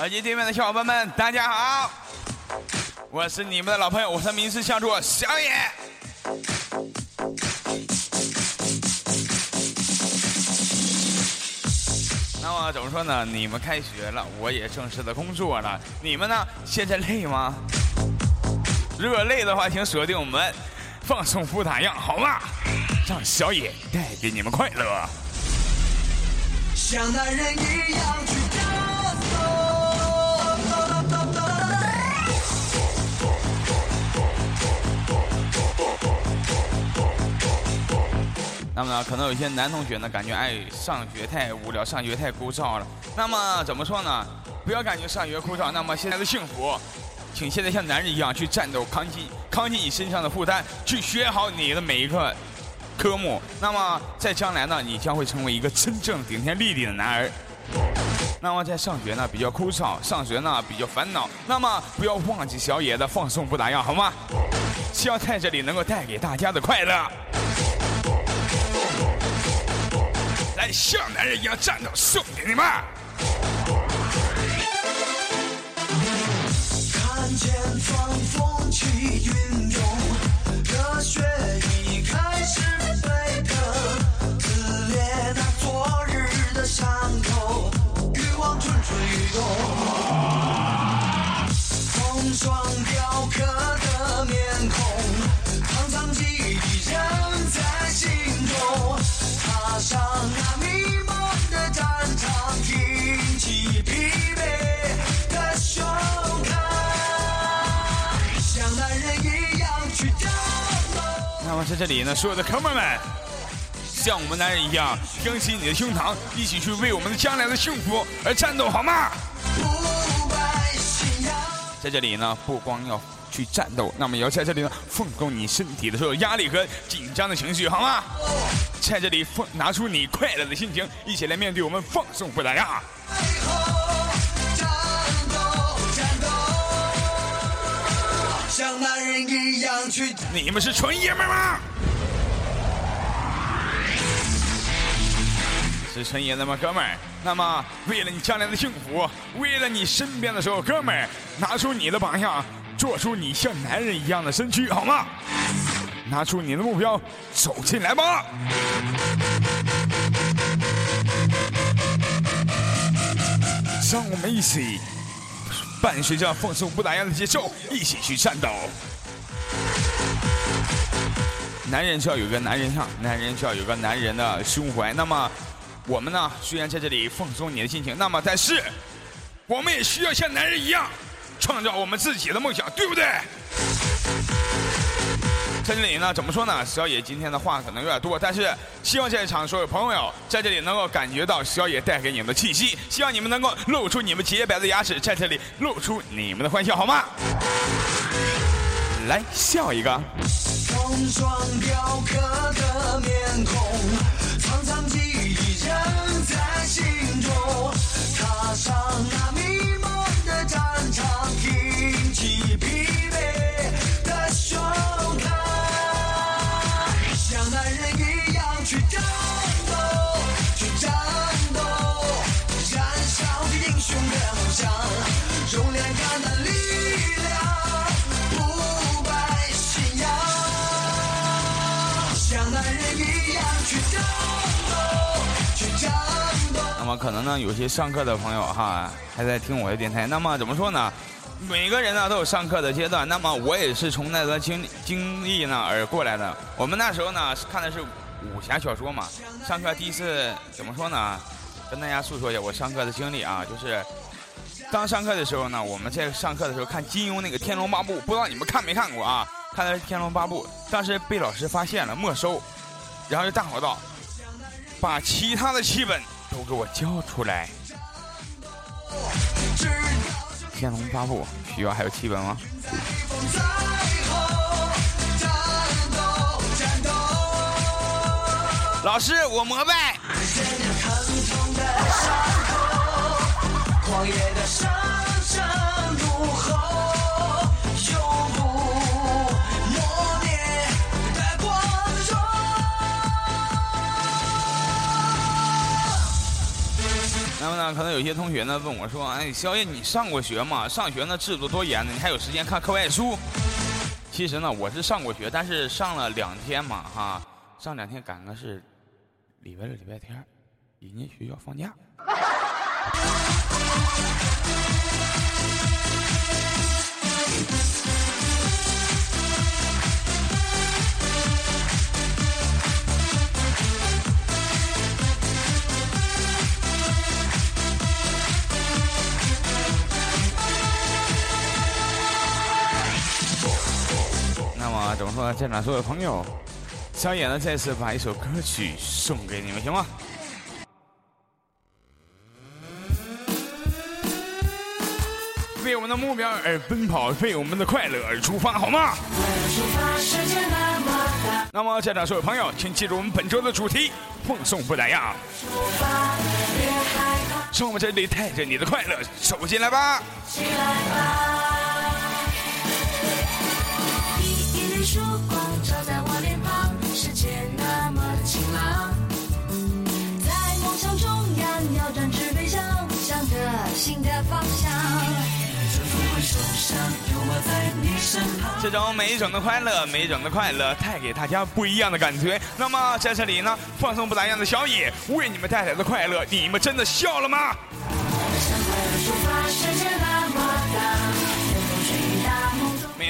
耳机对面的小伙伴们，大家好，我是你们的老朋友，我是名师相助小野。那么怎么说呢？你们开学了，我也正式的工作了，你们呢？现在累吗？如果累的话，请锁定我们放松不打烊，好吗？让小野带给你们快乐。像男人一样去那么呢，可能有些男同学呢，感觉哎，上学太无聊，上学太枯燥了。那么怎么说呢？不要感觉上学枯燥。那么现在的幸福，请现在像男人一样去战斗，扛起扛起你身上的负担，去学好你的每一个科目。那么在将来呢，你将会成为一个真正顶天立地的男儿。那么在上学呢比较枯燥，上学呢比较烦恼。那么不要忘记小野的放松不打烊，好吗？希望在这里能够带给大家的快乐。来，像男人一样战斗，送给你们。看见狂风起云涌，热血已开始沸腾，撕裂那昨日的伤口，欲望蠢蠢欲动，风霜雕刻的面孔，踏上。在这里呢，所有的哥们们，像我们男人一样，挺起你的胸膛，一起去为我们的将来的幸福而战斗，好吗？在这里呢，不光要去战斗，那么也要在这里呢，放空你身体的所有压力和紧张的情绪，好吗？在这里放拿出你快乐的心情，一起来面对我们放送不打烊。你们是纯爷们吗？是纯爷们吗，哥们儿？那么，为了你将来的幸福，为了你身边的所有哥们儿，拿出你的榜样，做出你像男人一样的身躯，好吗？拿出你的目标，走进来吧！让我们一起。伴随着放松不打烊的节奏，一起去战斗。男人就要有个男人样，男人就要有个男人的胸怀。那么，我们呢？虽然在这里放松你的心情，那么但是，我们也需要像男人一样，创造我们自己的梦想，对不对？在这里呢，怎么说呢？小野今天的话可能有点多，但是希望在场所有朋友在这里能够感觉到小野带给你们的气息，希望你们能够露出你们洁白的牙齿，在这里露出你们的欢笑，好吗？来笑一个。沧桑记忆仍在心中，踏上那迷途战场挺起疲惫的胸膛，像男人一样去战斗，去战斗，燃烧着英雄的梦想，用勇敢的力量。可能呢，有些上课的朋友哈还在听我的电台。那么怎么说呢？每个人呢都有上课的阶段。那么我也是从那段经经历呢而过来的。我们那时候呢看的是武侠小说嘛。上课第一次怎么说呢？跟大家诉说一下我上课的经历啊，就是当上课的时候呢，我们在上课的时候看金庸那个《天龙八部》，不知道你们看没看过啊？看的是《天龙八部》，当时被老师发现了没收，然后就大吼道：“把其他的七本。”都给我交出来！天龙八部需要还有七本吗？老师，我膜拜。可能有些同学呢问我说：“哎，小野，你上过学吗？上学呢制度多严呢？你还有时间看课外书？”其实呢，我是上过学，但是上了两天嘛，哈，上两天赶个是礼拜六、礼拜天，人家学校放假。怎么说呢？现场所有朋友，小野呢再次把一首歌曲送给你们，行吗？为我们的目标而奔跑，为我们的快乐而出发，好吗？那么，现场所有朋友，请记住我们本周的主题：放送不打烊。让我们这里带着你的快乐走进来吧。起来吧。新的方向。这种每一种的快乐，每一种的快乐，带给大家不一样的感觉。那么在这里呢，放松不打烊的小野为你们带来的快乐，你们真的笑了吗？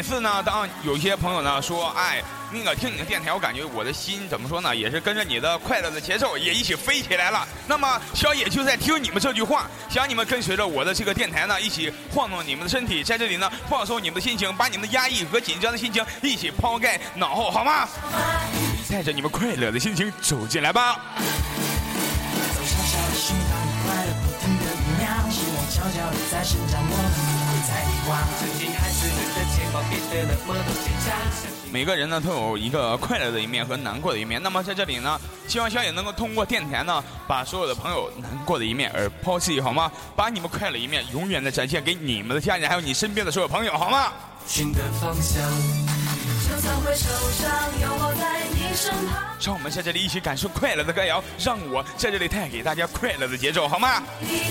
每次呢，当有些朋友呢说，哎，那个听你的电台，我感觉我的心怎么说呢，也是跟着你的快乐的节奏也一起飞起来了。那么小野就在听你们这句话，想你们跟随着我的这个电台呢，一起晃动你们的身体，在这里呢放松你们的心情，把你们的压抑和紧张的心情一起抛在脑后，好吗？带着你们快乐的心情走进来吧。每个人呢都有一个快乐的一面和难过的一面。那么在这里呢，希望小野能够通过电台呢，把所有的朋友难过的一面而抛弃，好吗？把你们快乐一面永远的展现给你们的家人，还有你身边的所有朋友，好吗？新的方向。让我们在这里一起感受快乐的歌谣，让我在这里带给大家快乐的节奏，好吗？你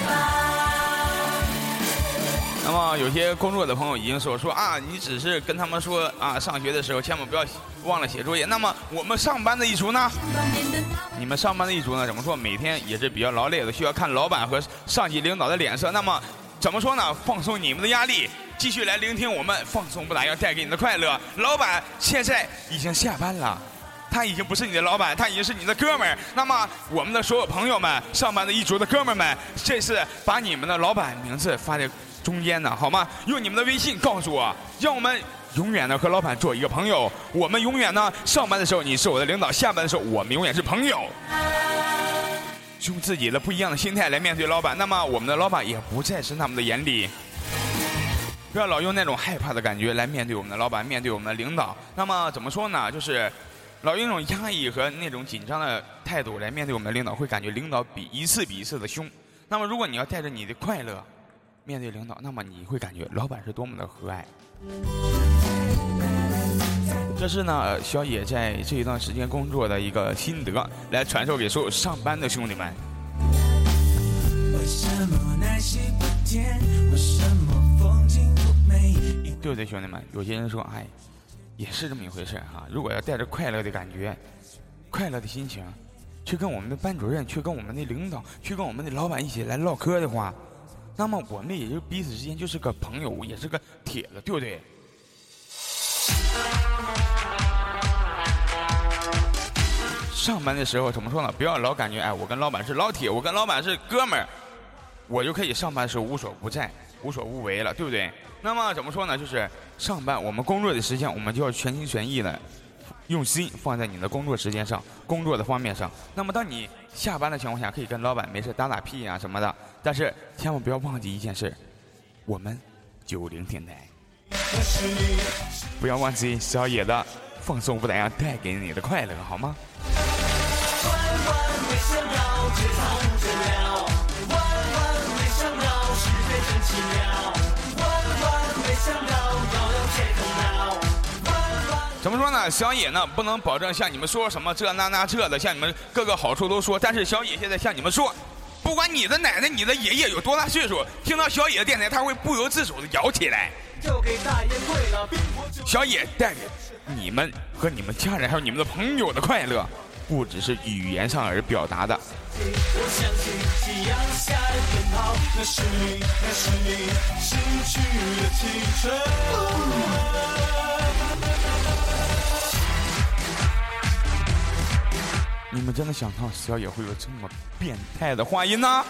那么有些工作的朋友已经说说啊，你只是跟他们说啊，上学的时候千万不要忘了写作业。那么我们上班的一族呢？你们上班的一族呢？怎么说？每天也是比较劳累的，需要看老板和上级领导的脸色。那么怎么说呢？放松你们的压力，继续来聆听我们放松不打烊带给你的快乐。老板现在已经下班了，他已经不是你的老板，他已经是你的哥们儿。那么我们的所有朋友们，上班的一族的哥们儿们，这次把你们的老板名字发在。中间的好吗？用你们的微信告诉我，让我们永远的和老板做一个朋友。我们永远呢，上班的时候你是我的领导，下班的时候我们永远是朋友。用自己的不一样的心态来面对老板，那么我们的老板也不再是那么的严厉。不要老用那种害怕的感觉来面对我们的老板，面对我们的领导。那么怎么说呢？就是老用那种压抑和那种紧张的态度来面对我们的领导，会感觉领导比一次比一次的凶。那么如果你要带着你的快乐。面对领导，那么你会感觉老板是多么的和蔼。这是呢，小野在这一段时间工作的一个心得，来传授给所有上班的兄弟们。对不对，兄弟们？有些人说，哎，也是这么一回事哈。如果要带着快乐的感觉、快乐的心情，去跟我们的班主任、去跟我们的领导、去跟我们的老板一起来唠嗑的话。那么我们也就彼此之间就是个朋友，也是个铁子，对不对？上班的时候怎么说呢？不要老感觉哎，我跟老板是老铁，我跟老板是哥们儿，我就可以上班时无所不在、无所不为了，对不对？那么怎么说呢？就是上班我们工作的时间，我们就要全心全意的用心放在你的工作时间上、工作的方面上。那么，当你下班的情况下，可以跟老板没事打打屁啊什么的。但是，千万不要忘记一件事：我们九零电台，不要忘记小野的放松不打烊带给你的快乐，好吗？怎么说呢？小野呢不能保证像你们说什么这那那这的，像你们各个好处都说。但是小野现在向你们说，不管你的奶奶、你的爷爷有多大岁数，听到小野的电台，他会不由自主的摇起来。小野带给你们和你们家人还有你们的朋友的快乐，不只是语言上而表达的。你你们真的想到小野会有这么变态的话音呢？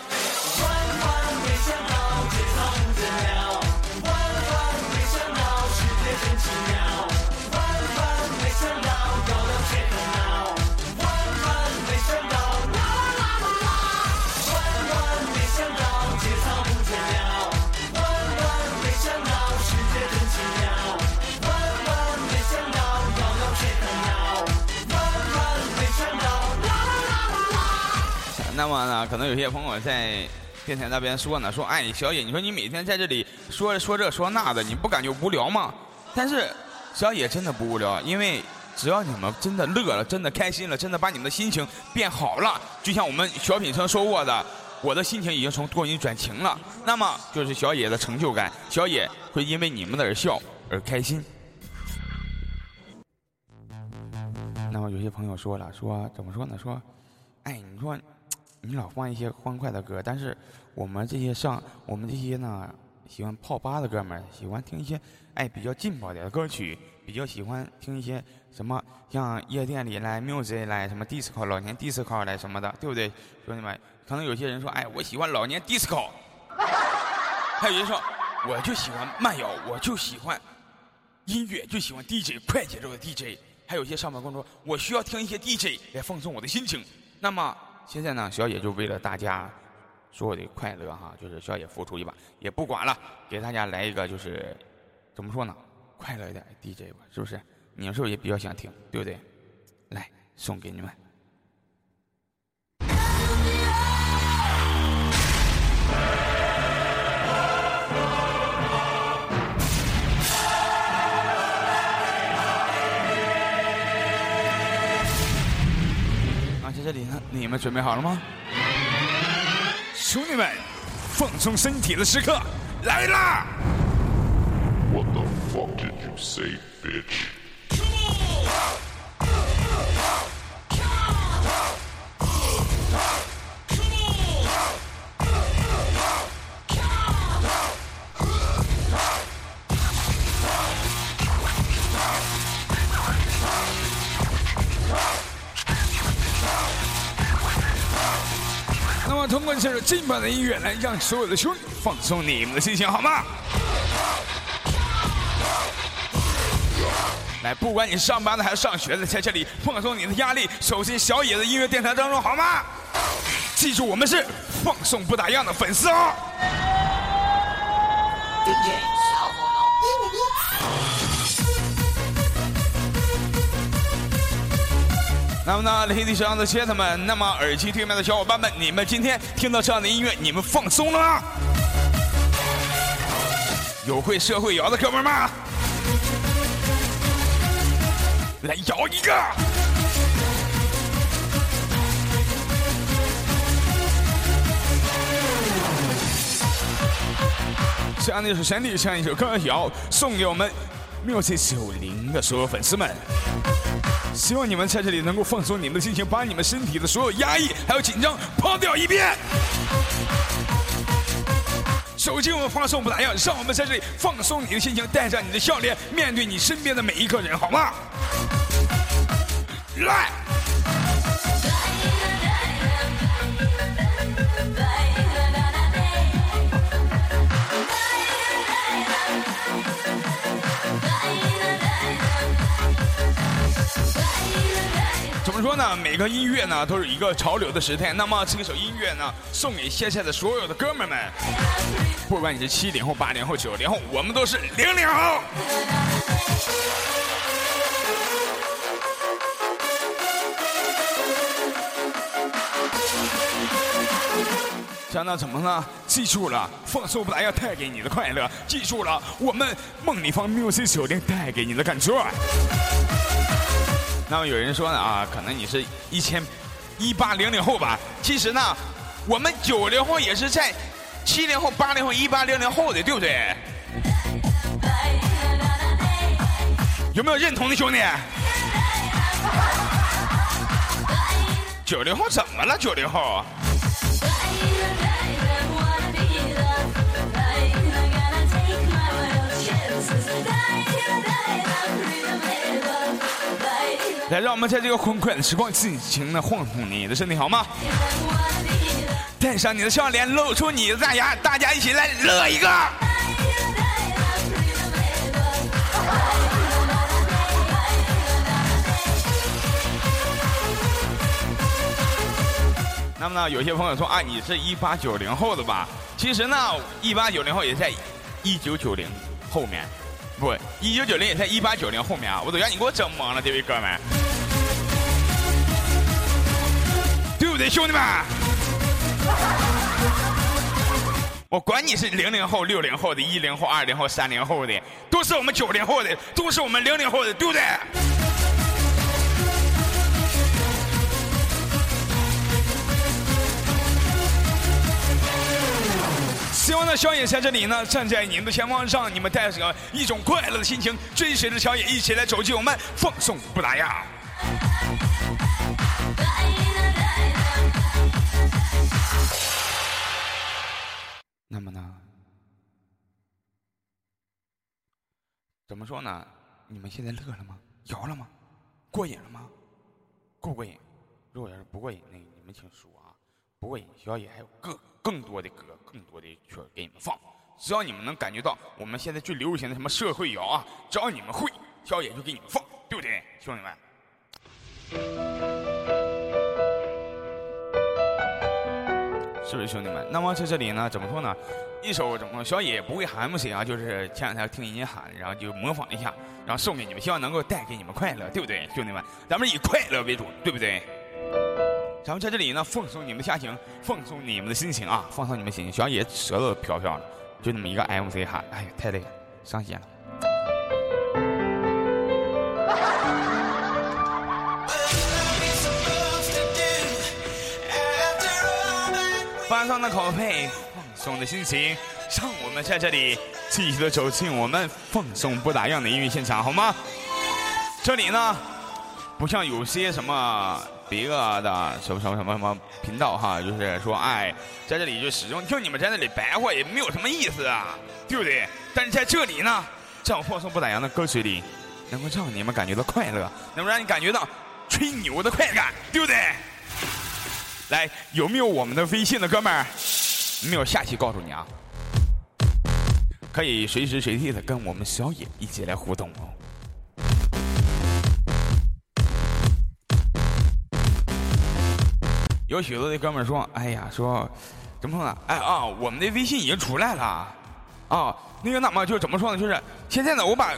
那么呢，可能有些朋友在电台那边说呢，说哎，小野，你说你每天在这里说说这说那的，你不感觉无聊吗？但是小野真的不无聊，因为只要你们真的乐了，真的开心了，真的把你们的心情变好了，就像我们小品生说过的，我的心情已经从多云转晴了，那么就是小野的成就感，小野会因为你们的而笑而开心。那么有些朋友说了，说怎么说呢？说，哎，你说。你老放一些欢快的歌，但是我们这些上我们这些呢喜欢泡吧的哥们儿喜欢听一些哎比较劲爆点的歌曲，比较喜欢听一些什么像夜店里来 music 来什么 disco 老年 disco 来什么的，对不对，兄弟们？可能有些人说哎我喜欢老年 disco，还有人说我就喜欢慢摇，我就喜欢音乐，就喜欢 DJ 快节奏的 DJ，还有一些上班工作我需要听一些 DJ 来放松我的心情，那么。现在呢，小野就为了大家所有的快乐哈，就是小野付出一把，也不管了，给大家来一个就是怎么说呢，快乐一点 DJ 吧，是不是？你们是不是也比较想听，对不对？来，送给你们。这里呢，你们准备好了吗？兄弟们，放松身体的时刻来啦！通过这首劲爆的音乐来让所有的兄弟放松你们的心情，好吗？来，不管你上班的还是上学的，在这里放松你的压力，走进小野的音乐电台当中，好吗？记住，我们是放送不打烊的粉丝哦。那么呢，Ladies and gentlemen，那么耳机对面的小伙伴们，你们今天听到这样的音乐，你们放松了吗？有会社会摇的哥们吗？来摇一个！这样的一首旋律，这样一首歌谣，送给我们 music 九零的所有粉丝们。希望你们在这里能够放松你们的心情，把你们身体的所有压抑还有紧张抛掉一遍。手机我们发送不打烊，让我们在这里放松你的心情，带上你的笑脸，面对你身边的每一个人，好吗？来。说呢，每个音乐呢都是一个潮流的时代。那么这首音乐呢，送给现在的所有的哥们儿们，不管你是七零后、八零后、九零后，我们都是零零后。想到怎么呢？记住了，放松不打要带给你的快乐。记住了，我们梦里方 music 酒店带给你的感觉。那么有人说呢啊，可能你是一千一八零零后吧？其实呢，我们九零后也是在七零后、八零后、一八零零后的，对不对？有没有认同的兄弟？九零后怎么了？九零后？来，让我们在这个欢快的时光尽情的晃动你的身体，好吗？带上你的笑脸，露出你的大牙，大家一起来乐一个。那么呢，有些朋友说啊，你是一八九零后的吧？其实呢，一八九零后也在一九九零后面。不，一九九零也在一八九零后面啊！我都让你给我整懵了，这位哥们，兄弟们？我管你是零零后、六零后的、一零后、二零后、三零后的，都是我们九零后的，都是我们零零后的，对不对？希望呢，小野在这里呢，站在你们的前方，让你们带着一种快乐的心情，追随着小野一起来走进我们放送不打烊。怎么说呢？你们现在乐了吗？摇了吗？过瘾了吗？过不过瘾？如果要是不过瘾，那你们请说啊！不过瘾，小野还有更更多的歌。更多的曲给你们放，只要你们能感觉到我们现在最流行的什么社会摇啊，只要你们会，小野就给你们放，对不对，兄弟们？是不是兄弟们？那么在这里呢，怎么说呢？一首怎么小野不会喊 MC 啊，就是前两天听人家喊，然后就模仿一下，然后送给你们，希望能够带给你们快乐，对不对，兄弟们？咱们以快乐为主，对不对？咱们在这里呢，放松你们的心情，放松你们的心情啊，放松你们心情。小野舌头飘飘的，就那么一个 MC 喊，哎呀，太累了，伤心了。放松的口配，放松的心情，让我们在这里继续的走进我们放松不打烊的音乐现场，好吗？这里呢，不像有些什么。别个的什么什么什么什么频道哈，就是说，哎，在这里就始终听你们在那里白话，也没有什么意思啊，对不对？但是在这里呢，这样放松不打烊的歌曲里，能够让你们感觉到快乐，能够让你感觉到吹牛的快感，对不对？来，有没有我们的微信的哥们儿？没有，下期告诉你啊，可以随时随地的跟我们小野一起来互动哦。有许多的哥们说：“哎呀，说怎么说呢？哎啊，我们的微信已经出来了啊。那个那么就怎么说呢？就是现在呢，我把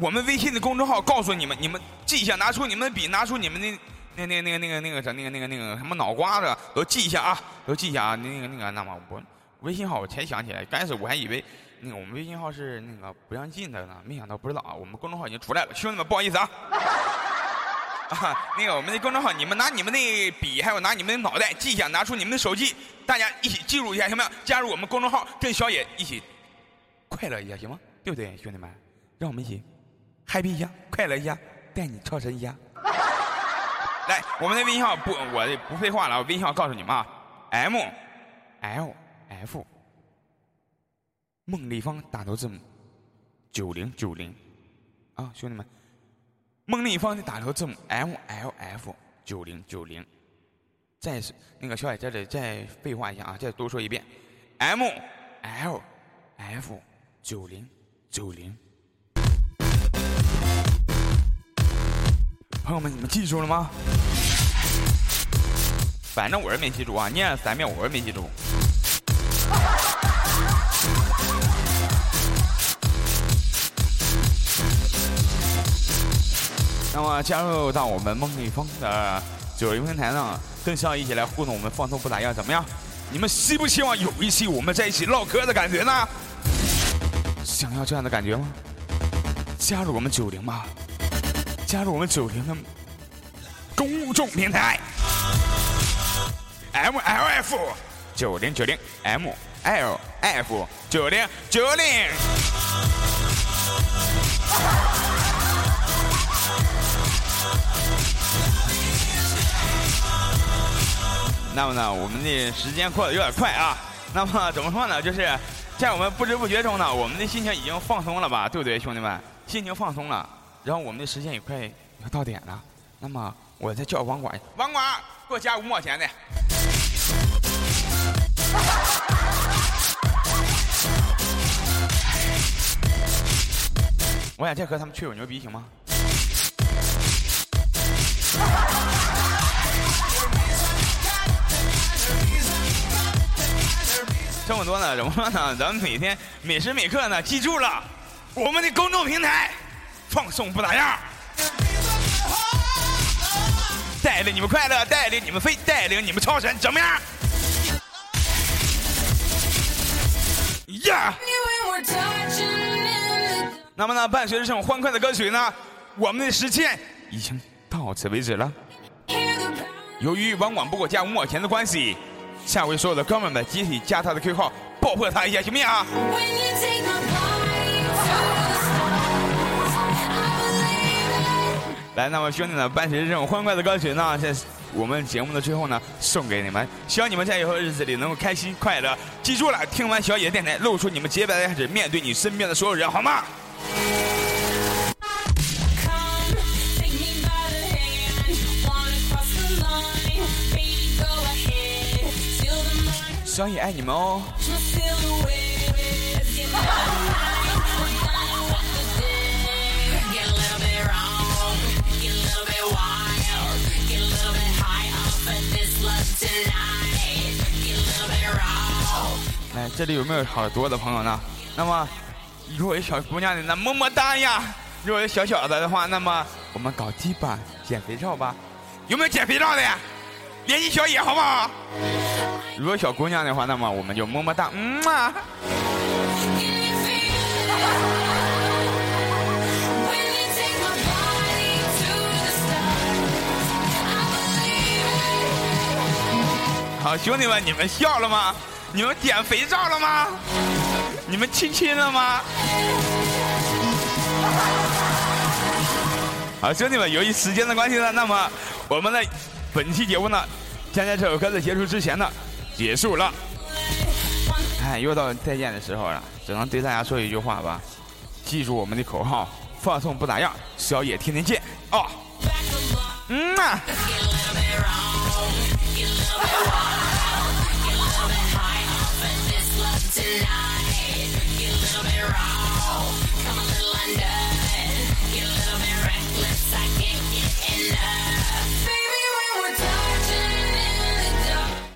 我们微信的公众号告诉你们，你们记一下，拿出你们的笔，拿出你们的那那那个那个那个啥，那个那个那个什么脑瓜子，都记一下啊，都记一下啊。那个那个那么我微信号我才想起来，刚开始我还以为那个我们微信号是那个不让进的呢，没想到不知道啊，我们公众号已经出来了，兄弟们不好意思啊。”啊，那个我们的公众号，你们拿你们的笔，还有拿你们的脑袋记一下，拿出你们的手机，大家一起记录一下，行不行？加入我们公众号，跟小野一起快乐一下，行吗？对不对，兄弟们？让我们一起 happy 一下，快乐一下，带你超神一下。来，我们的微信号不，我不废话了，我微信号告诉你们啊，M L F 孟丽芳大头字母九零九零啊，兄弟们。孟丽芳的打头字母 M L F 九零九零，再是那个小海在这里再废话一下啊，再多说一遍，M L F 九零九零。朋友们，你们记住了吗？反正我是没记住啊，念了三遍我是没记住。那么加入到我们梦立风的九零平台上，更像一起来互动，我们放松不打烊，怎么样？你们希不希望有一期我们在一起唠嗑的感觉呢？想要这样的感觉吗？加入我们九零吧，加入我们九零的公众平台，M L F 九零九零 M L F 九零九零。那么呢，我们的时间过得有点快啊。那么怎么说呢？就是在我们不知不觉中呢，我们的心情已经放松了吧，对不对，兄弟们？心情放松了，然后我们的时间也快要到点了。那么我再叫网管，网管给我加五毛钱的。我想再和他们吹会牛逼，行吗？这么多呢，怎么说呢？咱们每天每时每刻呢，记住了我们的公众平台，放松不打样，带领你们快乐，带领你们飞，带领你们超神，怎么样？呀！那么呢，伴随着这种欢快的歌曲呢，我们的时间已经到此为止了。由于网管不给我加五毛钱的关系。下回所有的哥们们集体加他的 Q 号，爆破他一下，行不行啊？来，那么兄弟们，伴随着这种欢快的歌曲呢，在我们节目的最后呢，送给你们，希望你们在以后的日子里能够开心快乐。记住了，听完小野电台，露出你们洁白的牙齿，面对你身边的所有人，好吗？小野爱你们哦。来，这里有没有好多的朋友呢？那么，如果有小姑娘的，那么么哒呀；如果有小小的的话，那么我们搞基吧，减肥照吧。有没有减肥照的？呀？联系小野好不好？如果小姑娘的话，那么我们就么么哒，嗯嘛。好，兄弟们，你们笑了吗？你们点肥皂了吗？你们亲亲了吗？好，兄弟们，由于时间的关系呢，那么我们的本期节目呢，将在这首歌的结束之前呢。结束了，哎，又到再见的时候了，只能对大家说一句话吧，记住我们的口号，放松不打烊，宵夜天天见哦，嗯呐。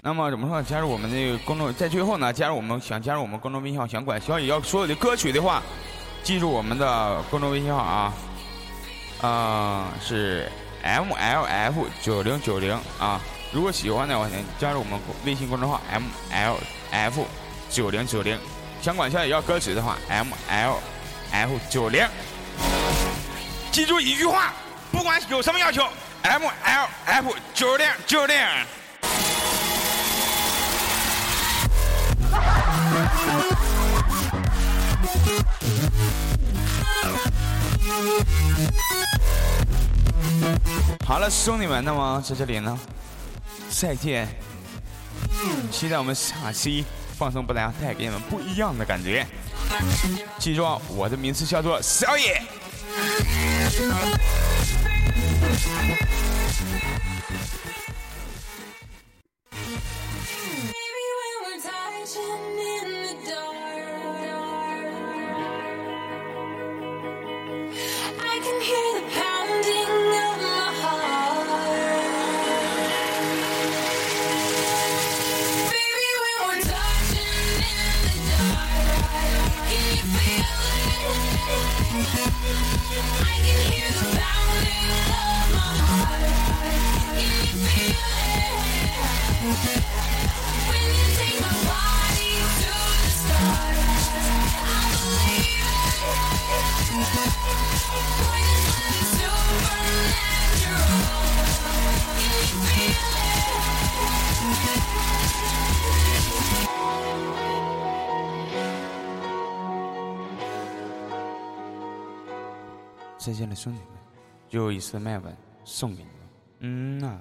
那么怎么说？加入我们的公众，在最后呢，加入我们想加入我们公众微信号，想管小野要所有的歌曲的话，记住我们的公众微信号啊，啊是 M L F 九零九零啊。如果喜欢的话，请加入我们微信公众号 M L F 九零九零。想管小野要歌曲的话，M L F 九零。记住一句话，不管有什么要求，M L F 九零九零。好了，兄弟们，那么在这里呢，再见！期待我们下期放松不良，带给你们不一样的感觉。记住，我的名字叫做小野。再见了，兄弟们，又一次麦吻送给你们，嗯呐。